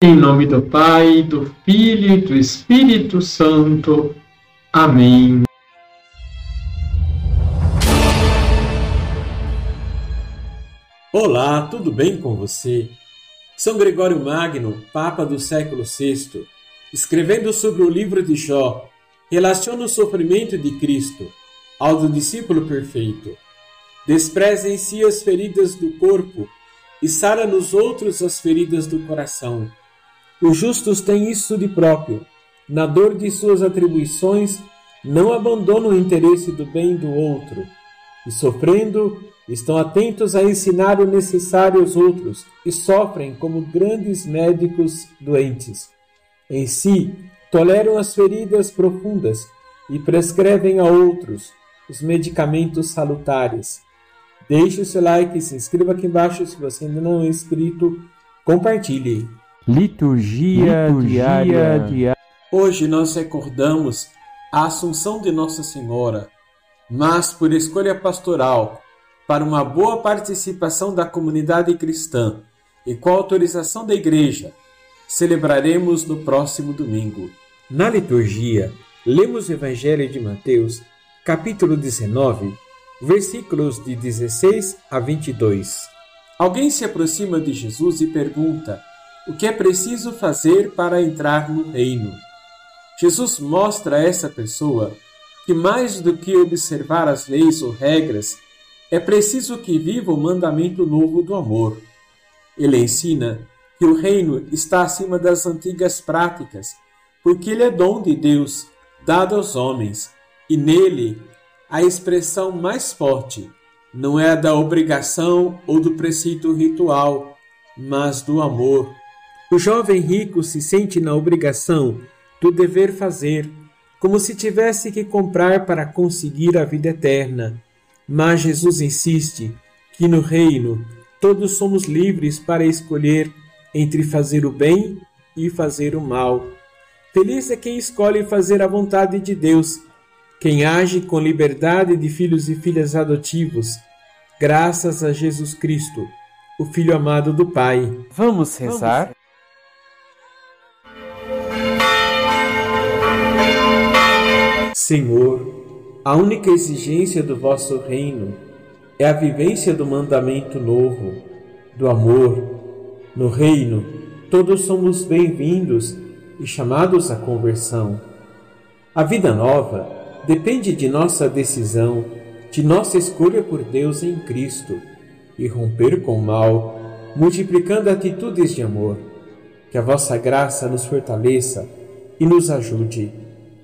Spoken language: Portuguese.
Em nome do Pai, do Filho e do Espírito Santo. Amém. Olá, tudo bem com você? São Gregório Magno, Papa do século VI, escrevendo sobre o livro de Jó, relaciona o sofrimento de Cristo ao do discípulo perfeito. Despreza em si as feridas do corpo e sara nos outros as feridas do coração os justos têm isso de próprio. Na dor de suas atribuições, não abandonam o interesse do bem do outro, e sofrendo, estão atentos a ensinar o necessário aos outros e sofrem como grandes médicos doentes. Em si, toleram as feridas profundas e prescrevem a outros os medicamentos salutares. Deixe o seu like, se inscreva aqui embaixo se você ainda não é inscrito, compartilhe. Liturgia, Liturgia diária. diária. Hoje nós recordamos a Assunção de Nossa Senhora, mas por escolha pastoral, para uma boa participação da comunidade cristã e com autorização da Igreja, celebraremos no próximo domingo. Na liturgia, lemos o Evangelho de Mateus, capítulo 19, versículos de 16 a 22. Alguém se aproxima de Jesus e pergunta: o que é preciso fazer para entrar no reino. Jesus mostra a essa pessoa que, mais do que observar as leis ou regras, é preciso que viva o mandamento novo do amor. Ele ensina que o reino está acima das antigas práticas, porque ele é dom de Deus, dado aos homens, e nele a expressão mais forte não é a da obrigação ou do preceito ritual, mas do amor o jovem rico se sente na obrigação do dever fazer, como se tivesse que comprar para conseguir a vida eterna. Mas Jesus insiste que no reino todos somos livres para escolher entre fazer o bem e fazer o mal. Feliz é quem escolhe fazer a vontade de Deus, quem age com liberdade de filhos e filhas adotivos, graças a Jesus Cristo, o Filho amado do Pai. Vamos rezar? Senhor, a única exigência do vosso reino é a vivência do mandamento novo, do amor. No reino, todos somos bem-vindos e chamados à conversão. A vida nova depende de nossa decisão, de nossa escolha por Deus em Cristo e romper com o mal, multiplicando atitudes de amor. Que a vossa graça nos fortaleça e nos ajude